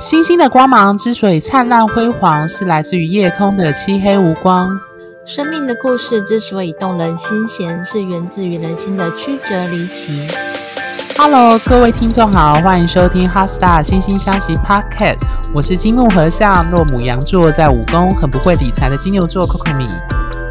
星星的光芒之所以灿烂辉煌，是来自于夜空的漆黑无光。生命的故事之所以动人心弦，是源自于人心的曲折离奇。Hello，各位听众好，欢迎收听《HeartStar 星星相惜 Podcast》，我是金木合相，若母羊座，在武功很不会理财的金牛座 Coco 米。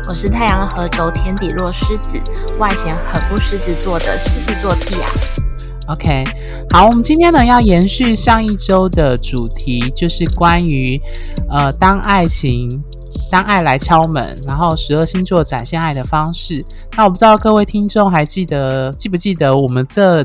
我是太阳合轴天底落狮子，外显很不狮子座的狮子座 Tia。OK，好，我们今天呢要延续上一周的主题，就是关于呃，当爱情、当爱来敲门，然后十二星座展现爱的方式。那我不知道各位听众还记得记不记得，我们这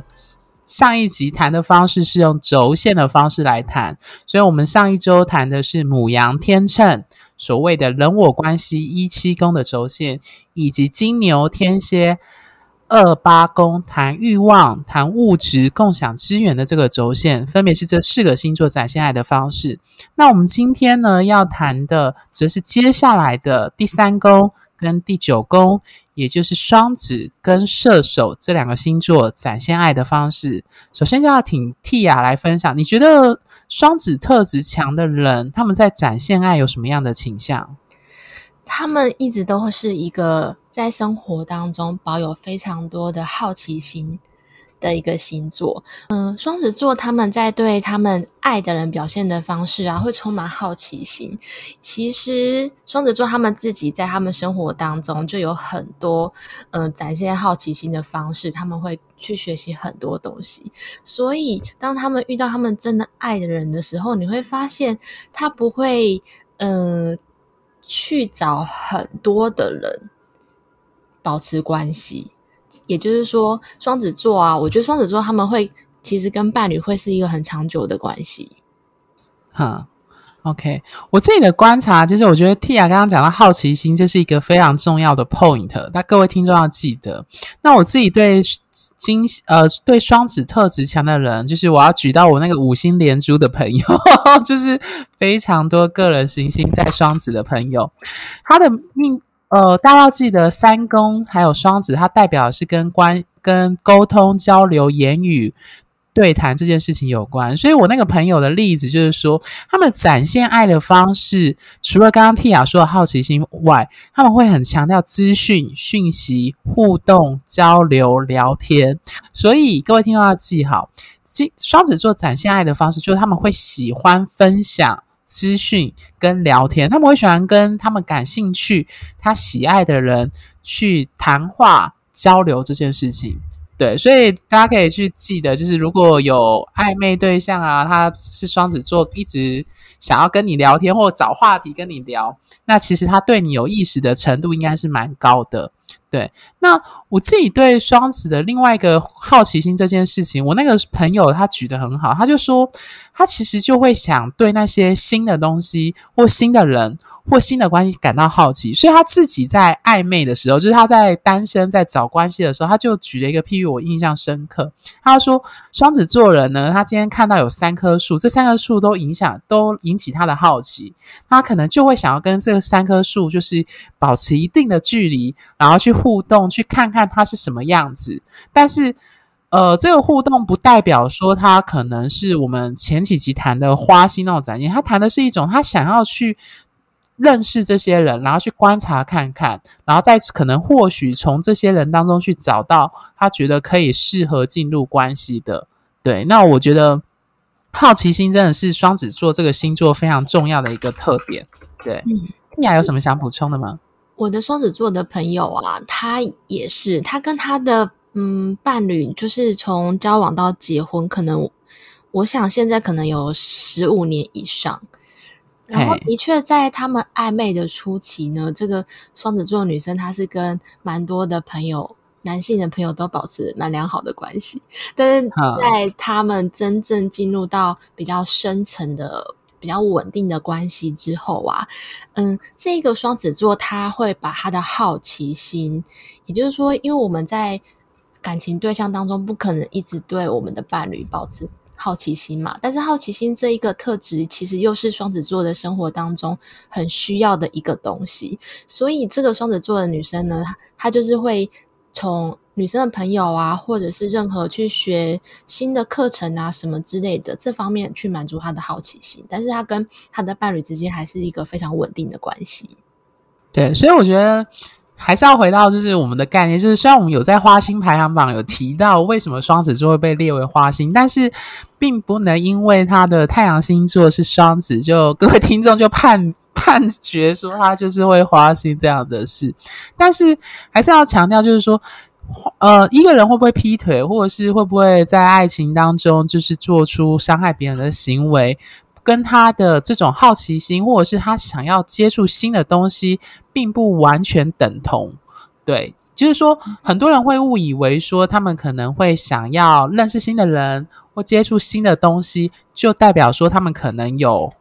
上一集谈的方式是用轴线的方式来谈，所以我们上一周谈的是母羊天秤，所谓的人我关系一七宫的轴线，以及金牛天蝎。二八宫谈欲望、谈物质、共享资源的这个轴线，分别是这四个星座展现爱的方式。那我们今天呢要谈的，则是接下来的第三宫跟第九宫，也就是双子跟射手这两个星座展现爱的方式。首先就要请 Tia 来分享，你觉得双子特质强的人，他们在展现爱有什么样的倾向？他们一直都会是一个在生活当中保有非常多的好奇心的一个星座。嗯，双子座他们在对他们爱的人表现的方式啊，会充满好奇心。其实双子座他们自己在他们生活当中就有很多嗯展现好奇心的方式，他们会去学习很多东西。所以当他们遇到他们真的爱的人的时候，你会发现他不会嗯。去找很多的人保持关系，也就是说，双子座啊，我觉得双子座他们会其实跟伴侣会是一个很长久的关系。哈，OK，我自己的观察就是，我觉得 Tia 刚刚讲到好奇心，这是一个非常重要的 point，那各位听众要记得。那我自己对。金呃，对双子特质强的人，就是我要举到我那个五星连珠的朋友，就是非常多个人行星在双子的朋友，他的命呃，大家要记得三宫还有双子，它代表是跟关跟沟通交流言语。对谈这件事情有关，所以我那个朋友的例子就是说，他们展现爱的方式，除了刚刚 Tia 说的好奇心外，他们会很强调资讯、讯息、互动、交流、聊天。所以各位听众要记好，双子座展现爱的方式，就是他们会喜欢分享资讯跟聊天，他们会喜欢跟他们感兴趣、他喜爱的人去谈话交流这件事情。对，所以大家可以去记得，就是如果有暧昧对象啊，他是双子座，一直想要跟你聊天或找话题跟你聊，那其实他对你有意识的程度应该是蛮高的。对，那我自己对双子的另外一个好奇心这件事情，我那个朋友他举得很好，他就说他其实就会想对那些新的东西或新的人。或新的关系感到好奇，所以他自己在暧昧的时候，就是他在单身在找关系的时候，他就举了一个譬喻，我印象深刻。他说，双子座人呢，他今天看到有三棵树，这三棵树都影响，都引起他的好奇，他可能就会想要跟这三棵树就是保持一定的距离，然后去互动，去看看他是什么样子。但是，呃，这个互动不代表说他可能是我们前几集谈的花心那种展现，他谈的是一种他想要去。认识这些人，然后去观察看看，然后再可能或许从这些人当中去找到他觉得可以适合进入关系的。对，那我觉得好奇心真的是双子座这个星座非常重要的一个特点。对，嗯，你还有什么想补充的吗？我的双子座的朋友啊，他也是，他跟他的嗯伴侣就是从交往到结婚，可能我想现在可能有十五年以上。然后，的确，在他们暧昧的初期呢，这个双子座女生她是跟蛮多的朋友、男性的朋友都保持蛮良好的关系。但是在他们真正进入到比较深层的、比较稳定的关系之后啊，嗯，这个双子座他会把他的好奇心，也就是说，因为我们在感情对象当中不可能一直对我们的伴侣保持。好奇心嘛，但是好奇心这一个特质，其实又是双子座的生活当中很需要的一个东西。所以，这个双子座的女生呢，她就是会从女生的朋友啊，或者是任何去学新的课程啊什么之类的，这方面去满足他的好奇心。但是他跟他的伴侣之间还是一个非常稳定的关系。对，所以我觉得还是要回到就是我们的概念，就是虽然我们有在花心排行榜有提到为什么双子座会被列为花心，但是并不能因为他的太阳星座是双子，就各位听众就判判决说他就是会花心这样的事。但是还是要强调，就是说。呃，一个人会不会劈腿，或者是会不会在爱情当中就是做出伤害别人的行为，跟他的这种好奇心，或者是他想要接触新的东西，并不完全等同。对，就是说，很多人会误以为说，他们可能会想要认识新的人或接触新的东西，就代表说他们可能有。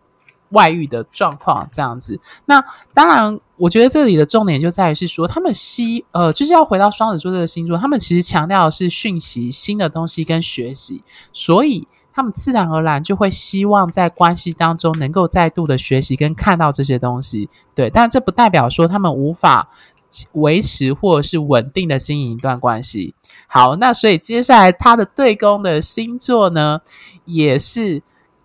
外遇的状况这样子，那当然，我觉得这里的重点就在于是说，他们希呃，就是要回到双子座这个星座，他们其实强调的是讯息、新的东西跟学习，所以他们自然而然就会希望在关系当中能够再度的学习跟看到这些东西。对，但这不代表说他们无法维持或者是稳定的经营一段关系。好，那所以接下来他的对宫的星座呢，也是。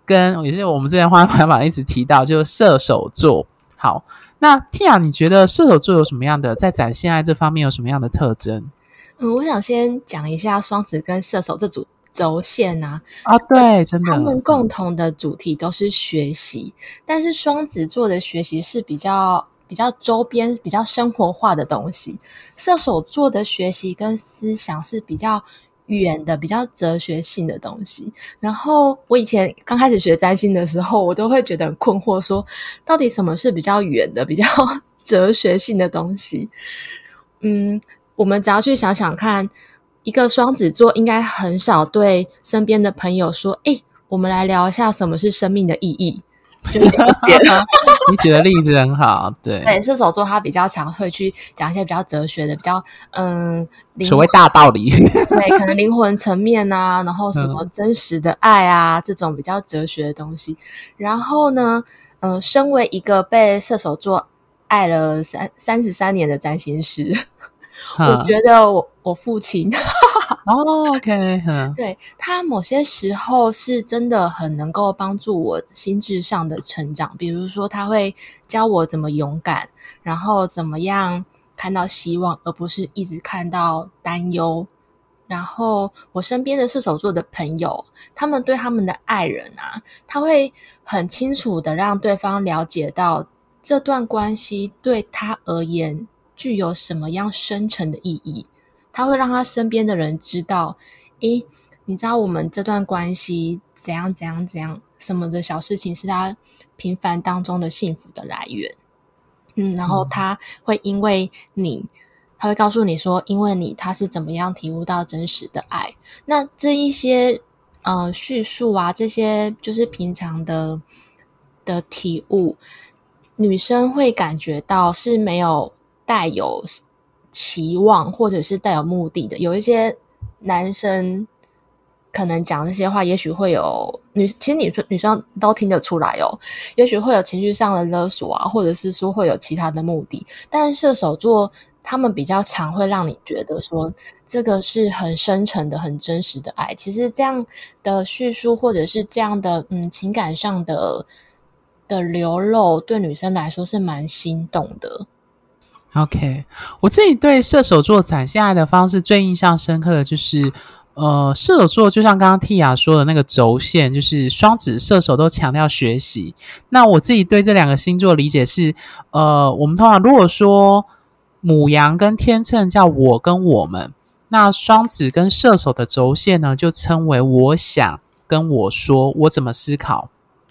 跟也是我们之前花花花一直提到，就是射手座。好，那 Tia，你觉得射手座有什么样的在展现爱这方面有什么样的特征？嗯，我想先讲一下双子跟射手这组轴线啊。啊，对，真的，他们共同的主题都是学习，但是双子座的学习是比较比较周边、比较生活化的东西，射手座的学习跟思想是比较。远的比较哲学性的东西，然后我以前刚开始学占星的时候，我都会觉得很困惑，说到底什么是比较远的、比较 哲学性的东西？嗯，我们只要去想想看，一个双子座应该很少对身边的朋友说：“诶，我们来聊一下什么是生命的意义。”就了解了，你举的例子很好，对。对，射手座他比较常会去讲一些比较哲学的、比较嗯，所谓大道理。对，可能灵魂层面啊，然后什么真实的爱啊，嗯、这种比较哲学的东西。然后呢，嗯、呃，身为一个被射手座爱了三三十三年的占星师，嗯、我觉得我我父亲。哦，OK，对，他某些时候是真的很能够帮助我心智上的成长，比如说他会教我怎么勇敢，然后怎么样看到希望，而不是一直看到担忧。然后我身边的射手座的朋友，他们对他们的爱人啊，他会很清楚的让对方了解到这段关系对他而言具有什么样深沉的意义。他会让他身边的人知道，诶，你知道我们这段关系怎样怎样怎样，什么的小事情是他平凡当中的幸福的来源。嗯，然后他会因为你，他会告诉你说，因为你他是怎么样体悟到真实的爱。那这一些呃叙述啊，这些就是平常的的体悟，女生会感觉到是没有带有。期望或者是带有目的的，有一些男生可能讲这些话，也许会有女，其实女生女生都听得出来哦，也许会有情绪上的勒索啊，或者是说会有其他的目的。但射手座他们比较常会让你觉得说，这个是很深沉的、很真实的爱。其实这样的叙述或者是这样的嗯情感上的的流露，对女生来说是蛮心动的。OK，我自己对射手座展现爱的方式最印象深刻的就是，呃，射手座就像刚刚 Tia 说的那个轴线，就是双子、射手都强调学习。那我自己对这两个星座理解是，呃，我们通常如果说母羊跟天秤叫我跟我们，那双子跟射手的轴线呢，就称为我想跟我说，我怎么思考，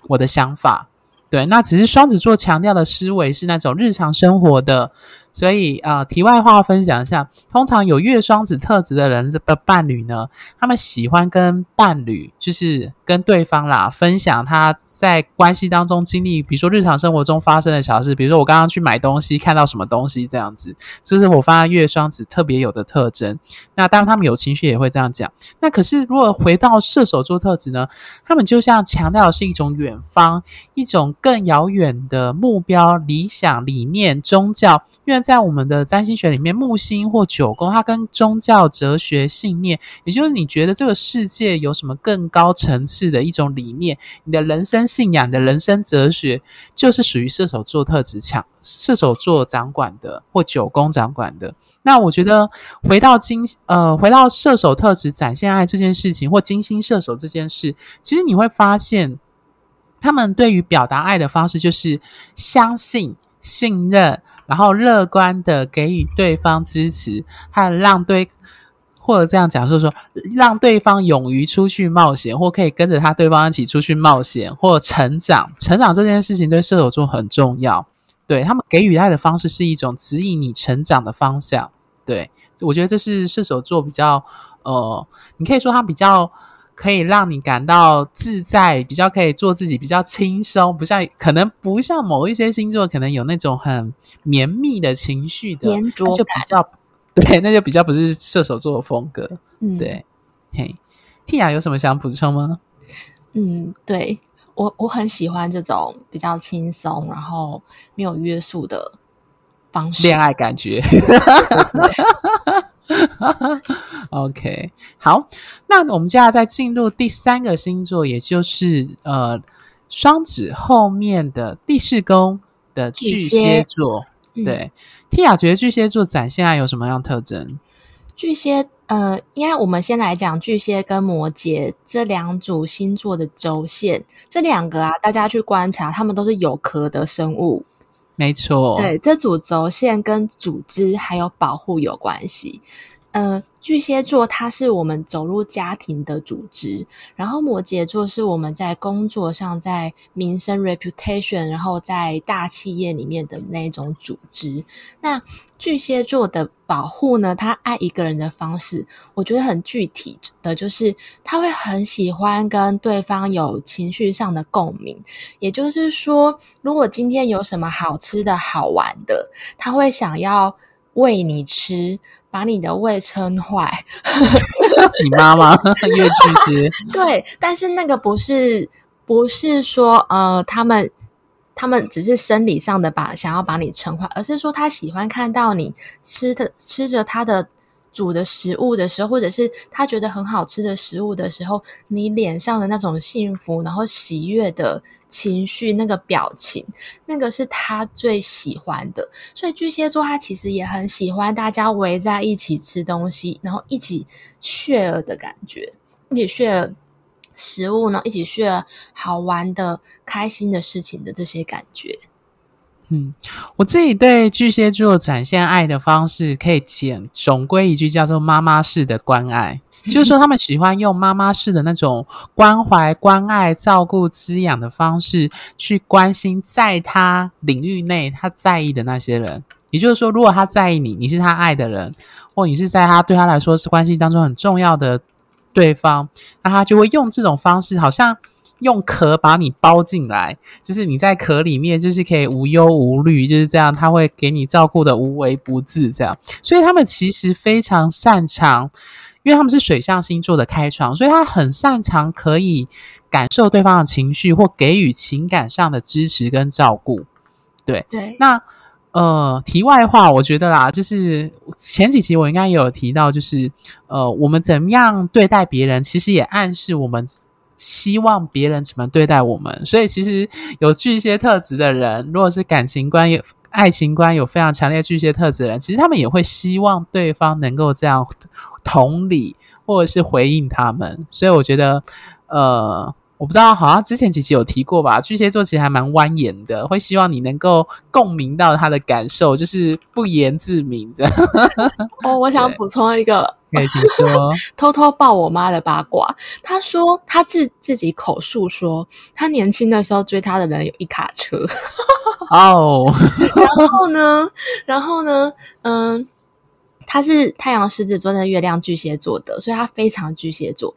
我的想法。对，那只是双子座强调的思维是那种日常生活的。所以啊、题外话分享一下，通常有月双子特质的人的伴侣呢，他们喜欢跟伴侣，就是跟对方啦，分享他在关系当中经历，比如说日常生活中发生的小事，比如说我刚刚去买东西看到什么东西这样子，这是我发现月双子特别有的特征。那当然他们有情绪也会这样讲。那可是如果回到射手座特质呢，他们就像强调的是一种远方，一种更遥远的目标、理想、理念、宗教，因为。在我们的占星学里面，木星或九宫，它跟宗教、哲学、信念，也就是你觉得这个世界有什么更高层次的一种理念，你的人生信仰的人生哲学，就是属于射手座特质强，射手座掌管的或九宫掌管的。那我觉得回到金呃，回到射手特质展现爱这件事情，或金星射手这件事，其实你会发现，他们对于表达爱的方式就是相信、信任，然后乐观的给予对方支持，还有让对或者这样讲，就是说让对方勇于出去冒险，或可以跟着他对方一起出去冒险或成长。成长这件事情对射手座很重要，对，他们给予爱的方式是一种指引你成长的方向。对，我觉得这是射手座比较，呃，你可以说他比较可以让你感到自在，比较可以做自己，比较轻松，不像可能不像某一些星座可能有那种很绵密的情绪的，那就比较 对，那就比较不是射手座的风格。嗯，对，嘿，Tia 有什么想补充吗？嗯，对，我我很喜欢这种比较轻松，然后没有约束的。方式恋爱感觉 OK，好，那我们接下来再进入第三个星座，也就是呃双子后面的第四宫的巨蟹座。蟹对，Tia、嗯、觉得巨蟹座展现爱有什么样特征？巨蟹，呃，应该我们先来讲巨蟹跟摩羯这两组星座的轴线，这两个啊，大家去观察，他们都是有壳的生物。没错，对，这组轴线跟组织还有保护有关系。呃，巨蟹座它是我们走入家庭的组织，然后摩羯座是我们在工作上，在名声 reputation，然后在大企业里面的那种组织。那巨蟹座的保护呢，他爱一个人的方式，我觉得很具体的就是他会很喜欢跟对方有情绪上的共鸣。也就是说，如果今天有什么好吃的好玩的，他会想要喂你吃。把你的胃撑坏，你妈妈越去吃，对，但是那个不是不是说呃，他们他们只是生理上的把想要把你撑坏，而是说他喜欢看到你吃的吃着他的。煮的食物的时候，或者是他觉得很好吃的食物的时候，你脸上的那种幸福，然后喜悦的情绪，那个表情，那个是他最喜欢的。所以巨蟹座他其实也很喜欢大家围在一起吃东西，然后一起 share 的感觉，一起 share 食物呢，一起 share 好玩的、开心的事情的这些感觉。嗯，我自己对巨蟹座展现爱的方式，可以简总归一句，叫做妈妈式的关爱。就是说，他们喜欢用妈妈式的那种关怀、关爱、照顾、滋养的方式，去关心在他领域内他在意的那些人。也就是说，如果他在意你，你是他爱的人，或你是在他对他来说是关系当中很重要的对方，那他就会用这种方式，好像。用壳把你包进来，就是你在壳里面，就是可以无忧无虑，就是这样。他会给你照顾的无微不至，这样。所以他们其实非常擅长，因为他们是水象星座的开创，所以他很擅长可以感受对方的情绪，或给予情感上的支持跟照顾。对对。那呃，题外话，我觉得啦，就是前几集我应该也有提到，就是呃，我们怎么样对待别人，其实也暗示我们。希望别人怎么对待我们，所以其实有巨蟹特质的人，如果是感情观有爱情观有非常强烈巨蟹特质的人，其实他们也会希望对方能够这样同理或者是回应他们。所以我觉得，呃。我不知道，好像之前几期有提过吧？巨蟹座其实还蛮蜿蜒的，会希望你能够共鸣到他的感受，就是不言自明这样。哦，我想补充一个，可以请说，偷偷爆我妈的八卦。她说，她自自己口述说，她年轻的时候追她的人有一卡车。哦，然后呢，然后呢，嗯。他是太阳狮子座的月亮巨蟹座的，所以他非常巨蟹座。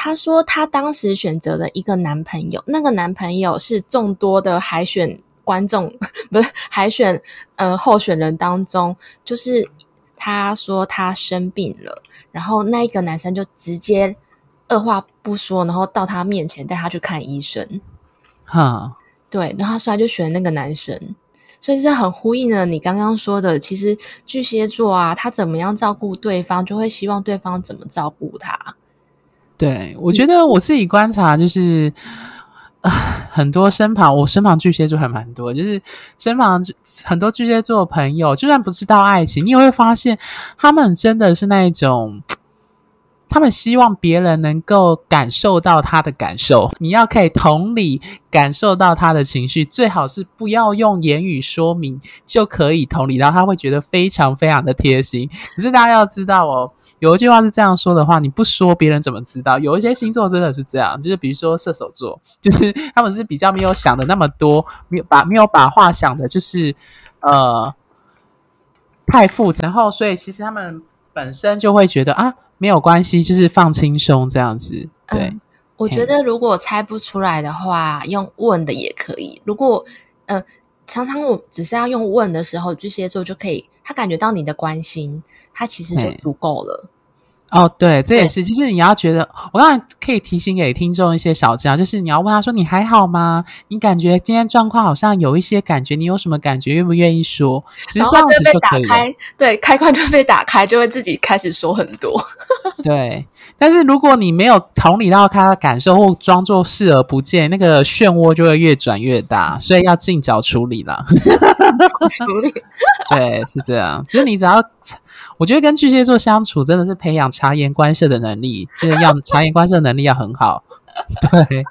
他说她当时选择了一个男朋友，那个男朋友是众多的海选观众，不是海选呃候选人当中，就是她说她生病了，然后那一个男生就直接二话不说，然后到她面前带她去看医生。哈，对，然后他说他就选那个男生。所以这很呼应了你刚刚说的，其实巨蟹座啊，他怎么样照顾对方，就会希望对方怎么照顾他。对，我觉得我自己观察就是，啊、很多身旁我身旁巨蟹座还蛮多，就是身旁很多巨蟹座的朋友，就算不知道爱情，你也会发现他们真的是那一种。他们希望别人能够感受到他的感受，你要可以同理感受到他的情绪，最好是不要用言语说明就可以同理，然后他会觉得非常非常的贴心。可是大家要知道哦，有一句话是这样说的话，你不说别人怎么知道？有一些星座真的是这样，就是比如说射手座，就是 他们是比较没有想的那么多，没有把没有把话想的，就是呃太复杂，然后所以其实他们本身就会觉得啊。没有关系，就是放轻松这样子。对，嗯、我觉得如果猜不出来的话，用问的也可以。如果呃，常常我只是要用问的时候，巨蟹座就可以，他感觉到你的关心，他其实就足够了。哦，对，这也是，就是你要觉得，我刚才可以提醒给听众一些小技巧，就是你要问他说：“你还好吗？你感觉今天状况好像有一些感觉，你有什么感觉？愿不愿意说？”其实这样子就可以了。开，对，开关就被打开，就会自己开始说很多。对，但是如果你没有同理到他的感受，或装作视而不见，那个漩涡就会越转越大，所以要尽早处理了。处理，对，是这样。其实你只要。我觉得跟巨蟹座相处真的是培养察言观色的能力，就是要察言观色能力要很好。对，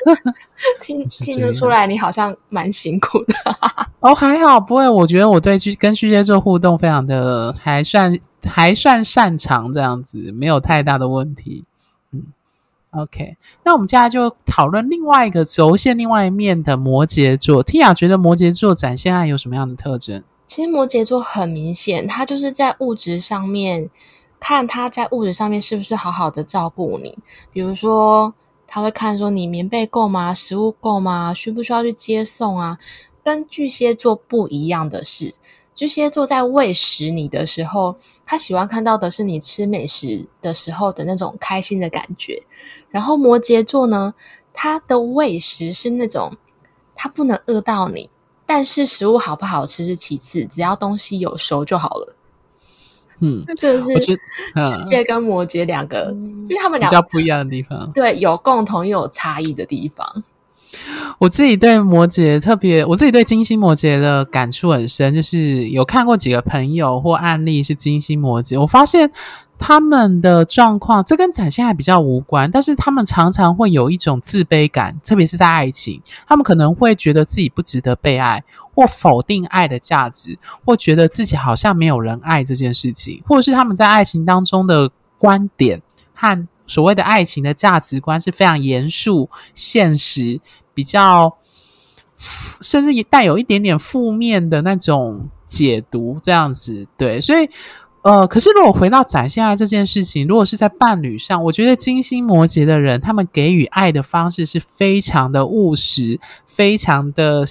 听听得出来你好像蛮辛苦的。哦，还好，不会。我觉得我对巨跟巨蟹座互动非常的还算还算擅长，这样子没有太大的问题。嗯，OK，那我们接下来就讨论另外一个轴线，另外一面的摩羯座。Tia 觉得摩羯座展现爱有什么样的特征？其实摩羯座很明显，他就是在物质上面看他在物质上面是不是好好的照顾你。比如说，他会看说你棉被够吗？食物够吗？需不需要去接送啊？跟巨蟹座不一样的是，巨蟹座在喂食你的时候，他喜欢看到的是你吃美食的时候的那种开心的感觉。然后摩羯座呢，他的喂食是那种他不能饿到你。但是食物好不好吃是其次，只要东西有熟就好了。嗯，这是巨蟹跟摩羯两个，嗯、因为他们两个比较不一样的地方，对，有共同又有差异的地方。我自己对摩羯特别，我自己对金星摩羯的感触很深，就是有看过几个朋友或案例是金星摩羯，我发现。他们的状况，这跟展现还比较无关，但是他们常常会有一种自卑感，特别是在爱情，他们可能会觉得自己不值得被爱，或否定爱的价值，或觉得自己好像没有人爱这件事情，或者是他们在爱情当中的观点和所谓的爱情的价值观是非常严肃、现实，比较甚至也带有一点点负面的那种解读，这样子，对，所以。呃，可是如果回到展现爱这件事情，如果是在伴侣上，我觉得金星摩羯的人，他们给予爱的方式是非常的务实，非常的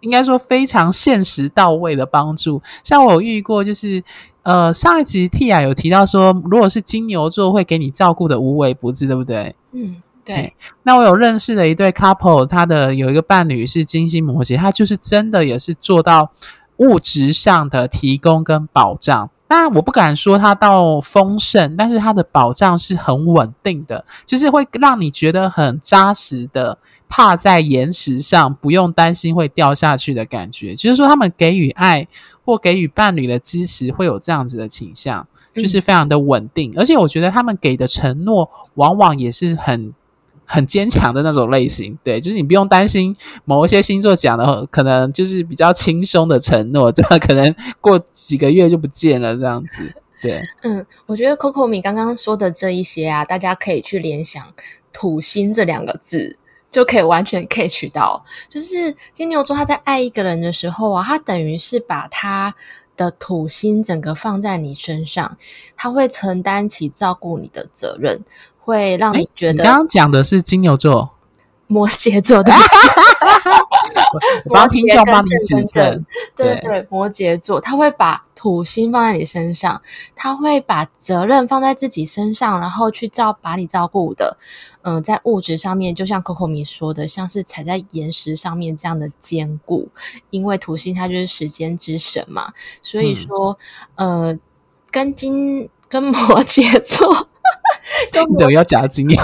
应该说非常现实到位的帮助。像我有遇过，就是呃上一集 Tia 有提到说，如果是金牛座会给你照顾的无微不至，对不对？嗯，对。那我有认识的一对 couple，他的有一个伴侣是金星摩羯，他就是真的也是做到物质上的提供跟保障。但我不敢说它到丰盛，但是它的保障是很稳定的，就是会让你觉得很扎实的，踏在岩石上，不用担心会掉下去的感觉。就是说，他们给予爱或给予伴侣的支持，会有这样子的倾向，就是非常的稳定。嗯。而且，我觉得他们给的承诺，往往也是很。很坚强的那种类型，对，就是你不用担心某一些星座讲的，可能就是比较轻松的承诺，这样可能过几个月就不见了，这样子，对。嗯，我觉得 Coco 米刚刚说的这一些啊，大家可以去联想“土星”这两个字，就可以完全 catch 到，就是金牛座他在爱一个人的时候啊，他等于是把他的土星整个放在你身上，他会承担起照顾你的责任。会让你觉得，你刚刚讲的是金牛座，摩羯座的，我要听众帮你指正，对对，摩羯座他会把土星放在你身上，他会把责任放在自己身上，然后去照把你照顾的，嗯、呃，在物质上面，就像 Coco 米说的，像是踩在岩石上面这样的坚固，因为土星它就是时间之神嘛，所以说，嗯、呃，跟金跟摩羯座，你怎么要夹金？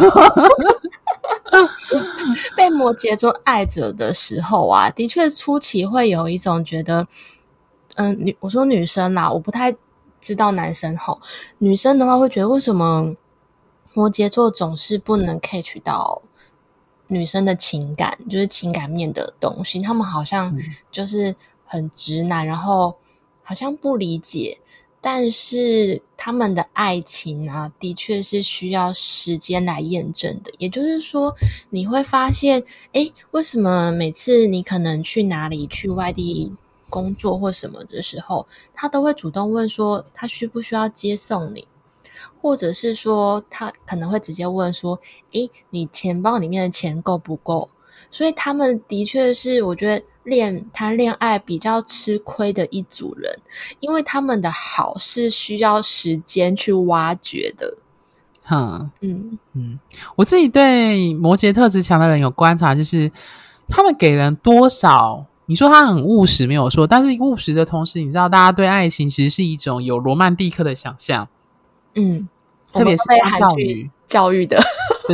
被摩羯座爱着的时候啊，的确初期会有一种觉得，嗯、呃，女我说女生啦，我不太知道男生吼，女生的话会觉得为什么摩羯座总是不能 catch 到女生的情感，就是情感面的东西，他们好像就是很直男，然后好像不理解。但是他们的爱情啊，的确是需要时间来验证的。也就是说，你会发现，诶，为什么每次你可能去哪里去外地工作或什么的时候，他都会主动问说他需不需要接送你，或者是说他可能会直接问说，诶，你钱包里面的钱够不够？所以他们的确是，我觉得。恋谈恋爱比较吃亏的一组人，因为他们的好是需要时间去挖掘的。哼，嗯嗯，我自己对摩羯特质强的人有观察，就是他们给人多少，你说他很务实没有错，但是务实的同时，你知道大家对爱情其实是一种有罗曼蒂克的想象。嗯，特别是少女教育的。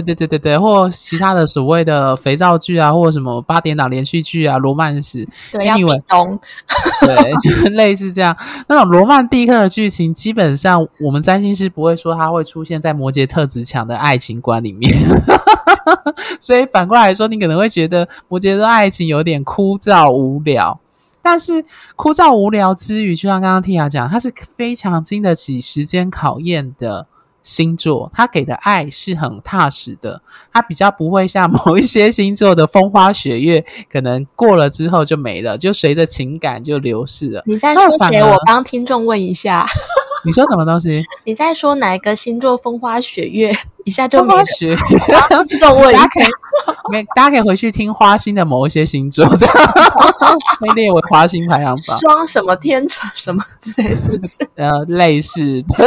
对对对对对，或其他的所谓的肥皂剧啊，或者什么八点档连续剧啊，罗曼史，对，要冰冻，对，就是类似这样那种罗曼蒂克的剧情，基本上我们占星师不会说它会出现在摩羯特质强的爱情观里面，所以反过来说，你可能会觉得摩羯的爱情有点枯燥无聊，但是枯燥无聊之余，就像刚刚 Tia 讲，它是非常经得起时间考验的。星座他给的爱是很踏实的，他比较不会像 某一些星座的风花雪月，可能过了之后就没了，就随着情感就流逝了。你在说谁？我帮听众问一下。你说什么东西？你在说哪一个星座风花雪月？一下就没学。这种问一下。没，大家可以回去听花心的某一些星座，这样被列为花心排行榜。双什么天秤什么之类，是不是？呃，类似。对，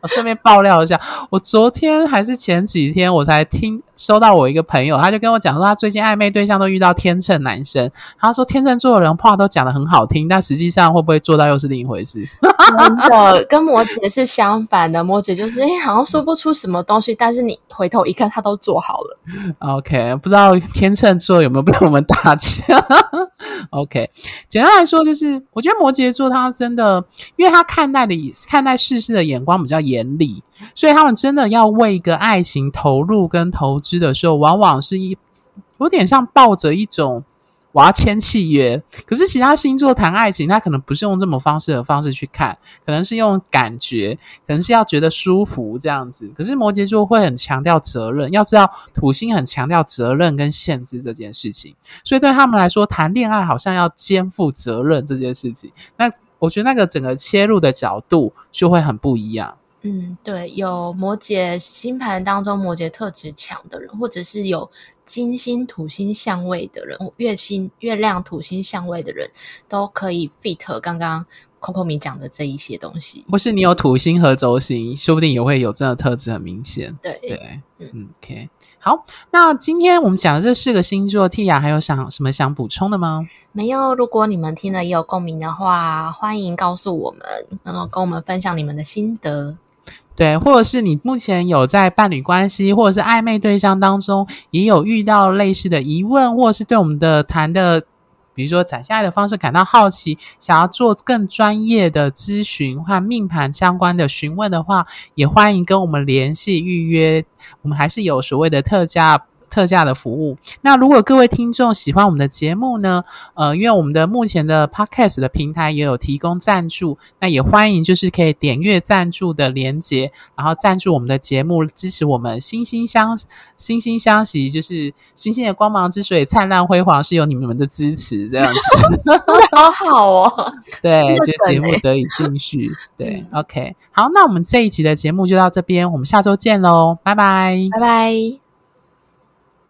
我顺便爆料一下，我昨天还是前几天，我才听收到我一个朋友，他就跟我讲说，他最近暧昧对象都遇到天秤男生。他说天秤座的人话都讲的很好听，但实际上会不会做到又是另一回事。真的，跟摩羯是相反的，摩羯就是哎，好像说不出什么东西，但是你回头一看，他都做好了。OK，不知道天秤座有没有被我们打枪？OK，简单来说，就是我觉得摩羯座他真的，因为他看待的看待世事的眼光比较严厉，所以他们真的要为一个爱情投入跟投资的时候，往往是一有点像抱着一种。我要签契约，可是其他星座谈爱情，他可能不是用这么方式的方式去看，可能是用感觉，可能是要觉得舒服这样子。可是摩羯座会很强调责任，要知道土星很强调责任跟限制这件事情，所以对他们来说，谈恋爱好像要肩负责任这件事情。那我觉得那个整个切入的角度就会很不一样。嗯，对，有摩羯星盘当中摩羯特质强的人，或者是有金星土星相位的人，月星月亮土星相位的人，都可以 fit 刚刚 Coco 米讲的这一些东西。或是你有土星和轴星，说不定也会有这样的特质很明显。对对，嗯，嗯，OK，好，那今天我们讲的这四个星座，Tia 还有想什么想补充的吗？没有，如果你们听了也有共鸣的话，欢迎告诉我们，然后跟我们分享你们的心得。对，或者是你目前有在伴侣关系或者是暧昧对象当中，也有遇到类似的疑问，或者是对我们的谈的，比如说展现爱的方式感到好奇，想要做更专业的咨询和命盘相关的询问的话，也欢迎跟我们联系预约。我们还是有所谓的特价。特价的服务。那如果各位听众喜欢我们的节目呢，呃，因为我们的目前的 Podcast 的平台也有提供赞助，那也欢迎就是可以点阅赞助的连结，然后赞助我们的节目，支持我们惺惺相惺惺相惜，就是星星的光芒之所以灿烂辉煌，是有你们的支持，这样子，好好哦。对，就节目得以继续。对，OK，好，那我们这一集的节目就到这边，我们下周见喽，拜拜，拜拜。